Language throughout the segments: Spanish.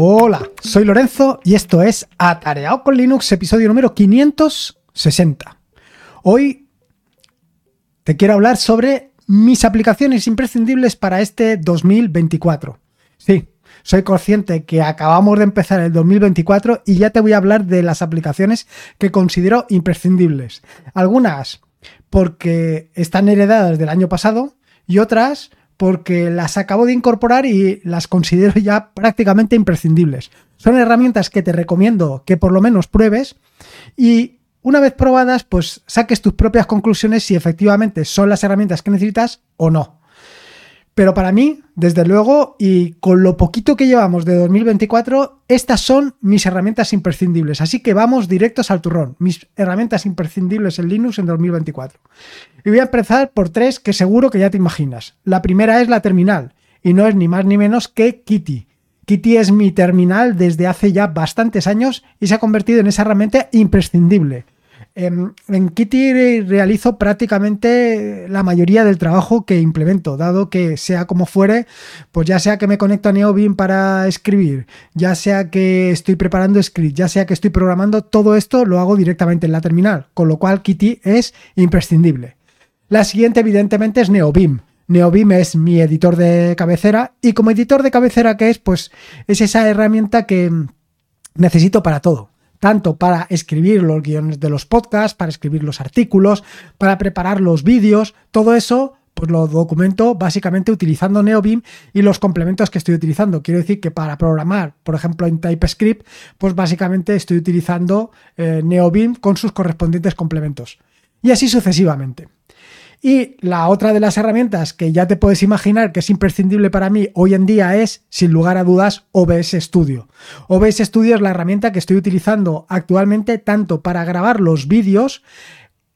Hola, soy Lorenzo y esto es Atareado con Linux, episodio número 560. Hoy te quiero hablar sobre mis aplicaciones imprescindibles para este 2024. Sí, soy consciente que acabamos de empezar el 2024 y ya te voy a hablar de las aplicaciones que considero imprescindibles. Algunas porque están heredadas del año pasado y otras porque las acabo de incorporar y las considero ya prácticamente imprescindibles. Son herramientas que te recomiendo que por lo menos pruebes y una vez probadas, pues saques tus propias conclusiones si efectivamente son las herramientas que necesitas o no. Pero para mí, desde luego, y con lo poquito que llevamos de 2024, estas son mis herramientas imprescindibles. Así que vamos directos al turrón. Mis herramientas imprescindibles en Linux en 2024. Y voy a empezar por tres que seguro que ya te imaginas. La primera es la terminal, y no es ni más ni menos que Kitty. Kitty es mi terminal desde hace ya bastantes años y se ha convertido en esa herramienta imprescindible Em, en, Kitty realizo prácticamente la mayoría del trabajo que implemento, dado que sea como fuere, pues ya sea que me conecto a NeoBeam para escribir, ya sea que estoy preparando script, ya sea que estoy programando, todo esto lo hago directamente en la terminal, con lo cual Kitty es imprescindible. La siguiente evidentemente es NeoBeam. NeoBeam es mi editor de cabecera y como editor de cabecera que es, pues es esa herramienta que necesito para todo tanto para escribir los guiones de los podcasts, para escribir los artículos, para preparar los vídeos, todo eso pues lo documento básicamente utilizando NeoBeam y los complementos que estoy utilizando. Quiero decir que para programar, por ejemplo, en TypeScript, pues básicamente estoy utilizando eh, NeoBeam con sus correspondientes complementos. Y así sucesivamente. Y la otra de las herramientas que ya te puedes imaginar que es imprescindible para mí hoy en día es, sin lugar a dudas, OBS Studio. OBS Studio es la herramienta que estoy utilizando actualmente tanto para grabar los vídeos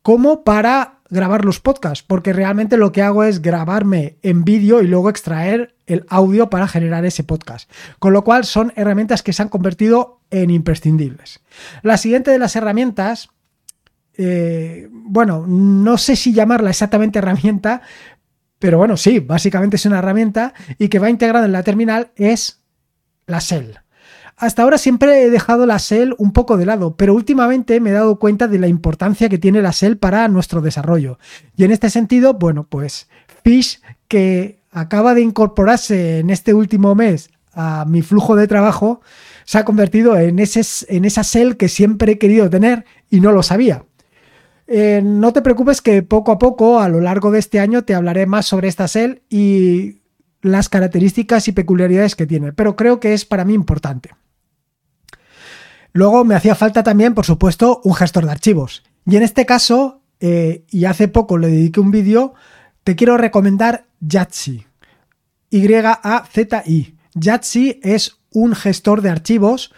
como para grabar los podcasts, porque realmente lo que hago es grabarme en vídeo y luego extraer el audio para generar ese podcast. Con lo cual son herramientas que se han convertido en imprescindibles. La siguiente de las herramientas eh, bueno, no sé si llamarla exactamente herramienta, pero bueno, sí, básicamente es una herramienta y que va integrada en la terminal es la Shell. Hasta ahora siempre he dejado la Shell un poco de lado, pero últimamente me he dado cuenta de la importancia que tiene la Shell para nuestro desarrollo. Y en este sentido, bueno, pues Fish, que acaba de incorporarse en este último mes a mi flujo de trabajo, se ha convertido en, en esa Shell que siempre he querido tener y no lo sabía. Eh, no te preocupes que poco a poco, a lo largo de este año, te hablaré más sobre esta SEL y las características y peculiaridades que tiene, pero creo que es para mí importante. Luego me hacía falta también, por supuesto, un gestor de archivos. Y en este caso, eh, y hace poco le dediqué un vídeo, te quiero recomendar Yatsi. Y-A-Z-I. Es un gestor de archivos,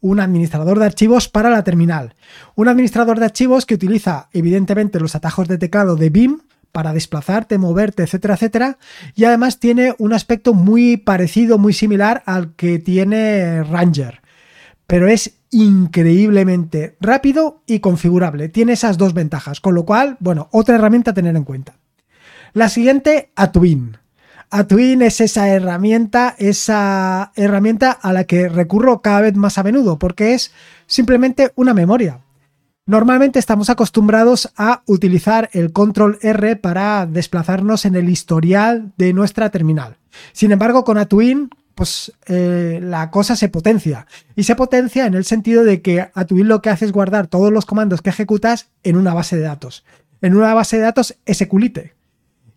un administrador de archivos para la terminal. Un administrador de archivos que utiliza evidentemente los atajos de teclado de BIM para desplazarte, moverte, etcétera, etcétera. Y además tiene un aspecto muy parecido, muy similar al que tiene Ranger. Pero es increíblemente rápido y configurable. Tiene esas dos ventajas, con lo cual, bueno, otra herramienta a tener en cuenta. La siguiente, Atuin. Twin es esa herramienta, esa herramienta a la que recurro cada vez más a menudo, porque es simplemente una memoria. Normalmente estamos acostumbrados a utilizar el control R para desplazarnos en el historial de nuestra terminal. Sin embargo, con Atuin, pues eh, la cosa se potencia. Y se potencia en el sentido de que Atuin lo que hace es guardar todos los comandos que ejecutas en una base de datos. En una base de datos SQLite,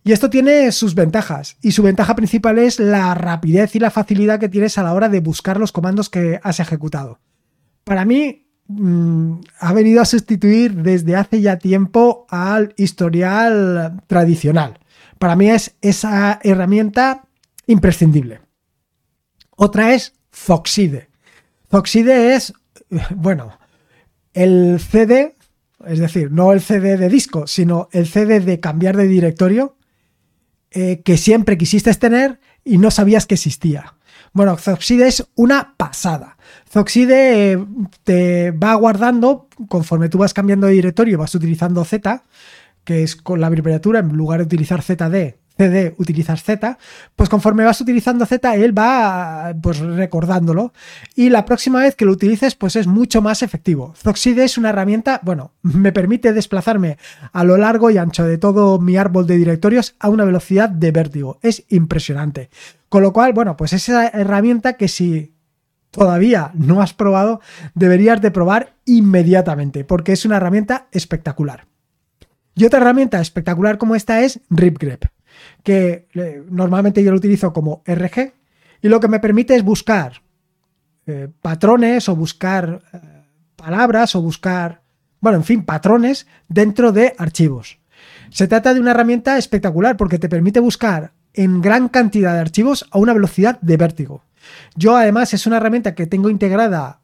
y esto tiene sus ventajas, y su ventaja principal es la rapidez y la facilidad que tienes a la hora de buscar los comandos que has ejecutado. Para mí, mm, ha venido a sustituir desde hace ya tiempo al historial tradicional. Para mí es esa herramienta imprescindible. Otra es Foxide. Foxide es, bueno, el CD, es decir, no el CD de disco, sino el CD de cambiar de directorio eh, que siempre quisiste tener y no sabías que existía. Bueno, Zoxide es una pasada. Zoxide eh, te va guardando, conforme tú vas cambiando de directorio, vas utilizando Z, que es con la abreviatura, en lugar de utilizar ZD, CD utilizas Z, pues conforme vas utilizando Z, él va pues recordándolo. Y la próxima vez que lo utilices, pues es mucho más efectivo. Zoxide es una herramienta, bueno, me permite desplazarme a lo largo y ancho de todo mi árbol de directorios a una velocidad de vértigo. Es impresionante. Con lo cual, bueno, pues esa herramienta que si todavía no has probado, deberías de probar inmediatamente, porque es una herramienta espectacular. Y otra herramienta espectacular como esta es RipGrep, que eh, normalmente yo lo utilizo como RG y lo que me permite es buscar eh, patrones o buscar eh, palabras o buscar, bueno, en fin, patrones dentro de archivos. Se trata de una herramienta espectacular porque te permite buscar en gran cantidad de archivos a una velocidad de vértigo. Yo además es una herramienta que tengo integrada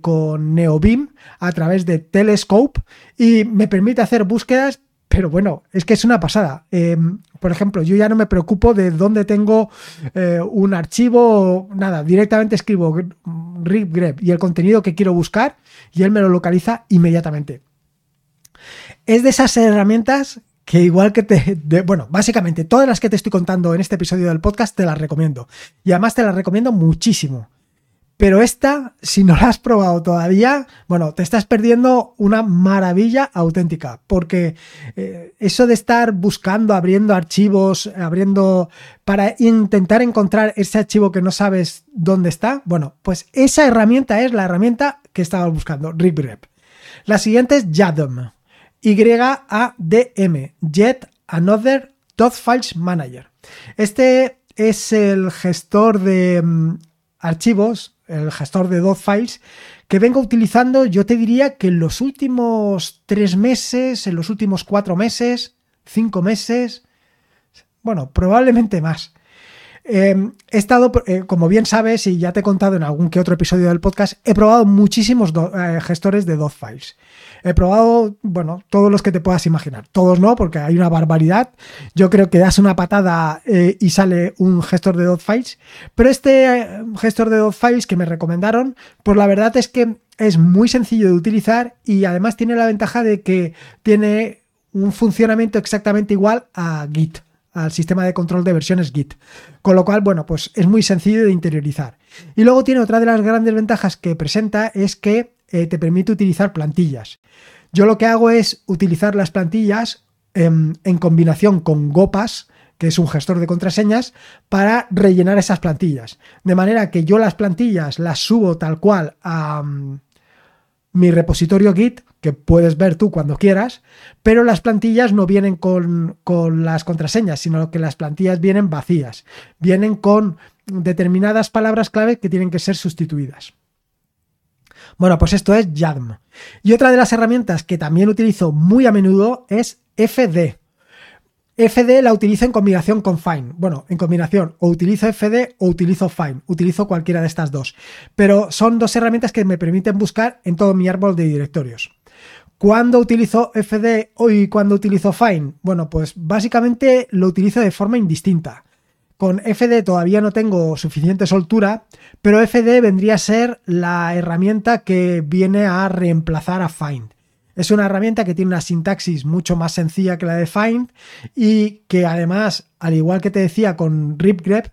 con NeoBeam a través de Telescope y me permite hacer búsquedas pero bueno, es que es una pasada. Em, por ejemplo, yo ya no me preocupo de dónde tengo eh, un archivo, nada, directamente escribo RipGrep y el contenido que quiero buscar y él me lo localiza inmediatamente. Es de esas herramientas que igual que te... bueno, básicamente todas las que te estoy contando en este episodio del podcast te las recomiendo. Y además te las recomiendo muchísimo. Pero esta, si no la has probado todavía, bueno, te estás perdiendo una maravilla auténtica, porque eh, eso de estar buscando, abriendo archivos, abriendo para intentar encontrar ese archivo que no sabes dónde está, bueno, pues esa herramienta es la herramienta que estabas buscando, RipRep. La siguiente es YADM, Y-A-D-M, Jet Another Dot Files Manager. Este es el gestor de mm, archivos el gestor de dot files, que vengo utilizando, yo te diría que en los últimos tres meses, en los últimos cuatro meses, cinco meses, bueno, probablemente más. Em, he estado, eh, como bien sabes, y ya te he contado en algún que otro episodio del podcast, he probado muchísimos eh, gestores de dot files. He probado, bueno, todos los que te puedas imaginar. Todos no, porque hay una barbaridad. Yo creo que das una patada eh, y sale un gestor de dot files. Pero este gestor de dot files que me recomendaron, pues la verdad es que es muy sencillo de utilizar y además tiene la ventaja de que tiene un funcionamiento exactamente igual a Git al sistema de control de versiones Git. Con lo cual, bueno, pues es muy sencillo de interiorizar. Y luego tiene otra de las grandes ventajas que presenta es que eh, te permite utilizar plantillas. Yo lo que hago es utilizar las plantillas en, combinación con Gopas, que es un gestor de contraseñas, para rellenar esas plantillas. De manera que yo las plantillas las subo tal cual a mm, mi repositorio Git, que puedes ver tú cuando quieras, pero las plantillas no vienen con, con las contraseñas, sino que las plantillas vienen vacías, vienen con determinadas palabras clave que tienen que ser sustituidas. Bueno, pues esto es YADM. Y otra de las herramientas que también utilizo muy a menudo es FD. FD la utilizo en combinación con Find. Bueno, en combinación, o utilizo FD o utilizo Find. Utilizo cualquiera de estas dos. Pero son dos herramientas que me permiten buscar en todo mi árbol de directorios. ¿Cuándo utilizo FD y cuándo utilizo Find? Bueno, pues básicamente lo utilizo de forma indistinta. Con FD todavía no tengo suficiente soltura, pero FD vendría a ser la herramienta que viene a reemplazar a Find. Es una herramienta que tiene una sintaxis mucho más sencilla que la de Find y que además, al igual que te decía con RipGrep,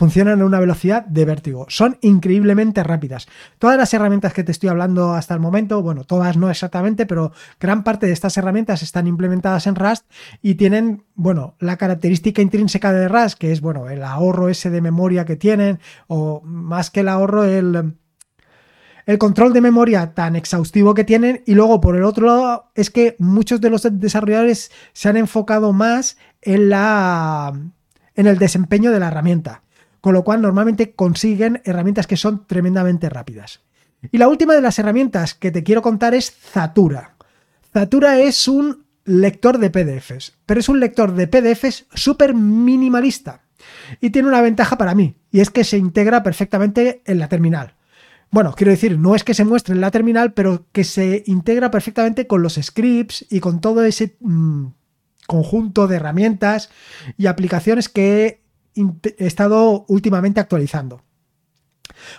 funcionan a una velocidad de vértigo. Son increíblemente rápidas. Todas las herramientas que te estoy hablando hasta el momento, bueno, todas no exactamente, pero gran parte de estas herramientas están implementadas en Rust y tienen, bueno, la característica intrínseca de Rust, que es, bueno, el ahorro ese de memoria que tienen, o más que el ahorro, el, el control de memoria tan exhaustivo que tienen y luego por el otro lado es que muchos de los desarrolladores se han enfocado más en la en el desempeño de la herramienta con lo cual normalmente consiguen herramientas que son tremendamente rápidas. Y la última de las herramientas que te quiero contar es Zatura. Zatura es un lector de PDFs, pero es un lector de PDFs súper minimalista. Y tiene una ventaja para mí, y es que se integra perfectamente en la terminal. Bueno, quiero decir, no es que se muestre en la terminal, pero que se integra perfectamente con los scripts y con todo ese mm, conjunto de herramientas y aplicaciones que he estado últimamente actualizando.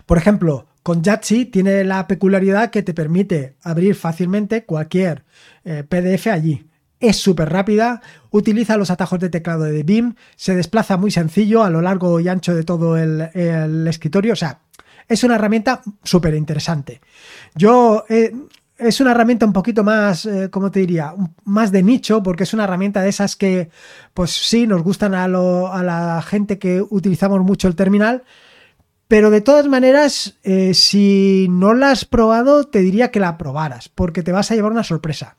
Por ejemplo, con Jatsi tiene la peculiaridad que te permite abrir fácilmente cualquier eh, PDF allí. es súper rápida, utiliza los atajos de teclado de BIM, se desplaza muy sencillo a lo largo y ancho de todo el, escritorio, o sea, es una herramienta súper interesante. Yo... Eh, es una herramienta un poquito más, eh, ¿cómo te diría? Más de nicho, porque es una herramienta de esas que, pues sí, nos gustan a, a la gente que utilizamos mucho el terminal, pero de todas maneras, eh, si no la has probado, te diría que la probaras, porque te vas a llevar una sorpresa.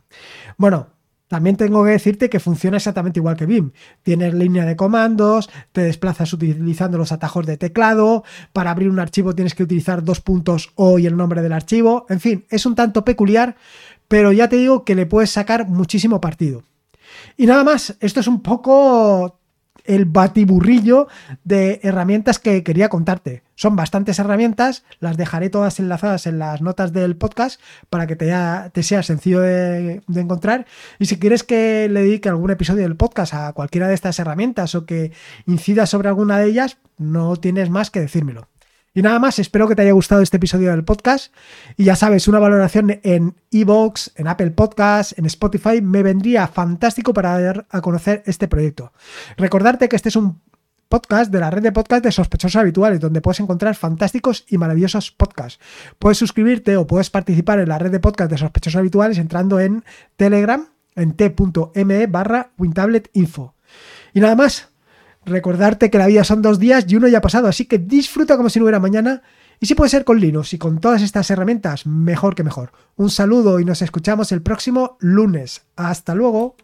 Bueno, también tengo que decirte que funciona exactamente igual que BIM. Tienes línea de comandos, te desplazas utilizando los atajos de teclado, para abrir un archivo tienes que utilizar dos puntos O y el nombre del archivo. En fin, es un tanto peculiar, pero ya te digo que le puedes sacar muchísimo partido. Y nada más, esto es un poco el batiburrillo de herramientas que quería contarte. Son bastantes herramientas, las dejaré todas enlazadas en las notas del podcast para que te, sea sencillo de, de, encontrar. Y si quieres que le dedique algún episodio del podcast a cualquiera de estas herramientas o que incida sobre alguna de ellas, no tienes más que decírmelo. Y nada más, espero que te haya gustado este episodio del podcast. Y ya sabes, una valoración en Evox, en Apple Podcasts, en Spotify, me vendría fantástico para dar a conocer este proyecto. Recordarte que este es un podcast de la red de podcast de sospechosos habituales, donde puedes encontrar fantásticos y maravillosos podcasts. Puedes suscribirte o puedes participar en la red de podcast de sospechosos habituales entrando en Telegram en t.me barra WinTabletInfo. Y nada más, Recordarte que la vida son dos días y uno ya ha pasado, así que disfruta como si no hubiera mañana. Y si puede ser con Linux y con todas estas herramientas, mejor que mejor. Un saludo y nos escuchamos el próximo lunes. Hasta luego.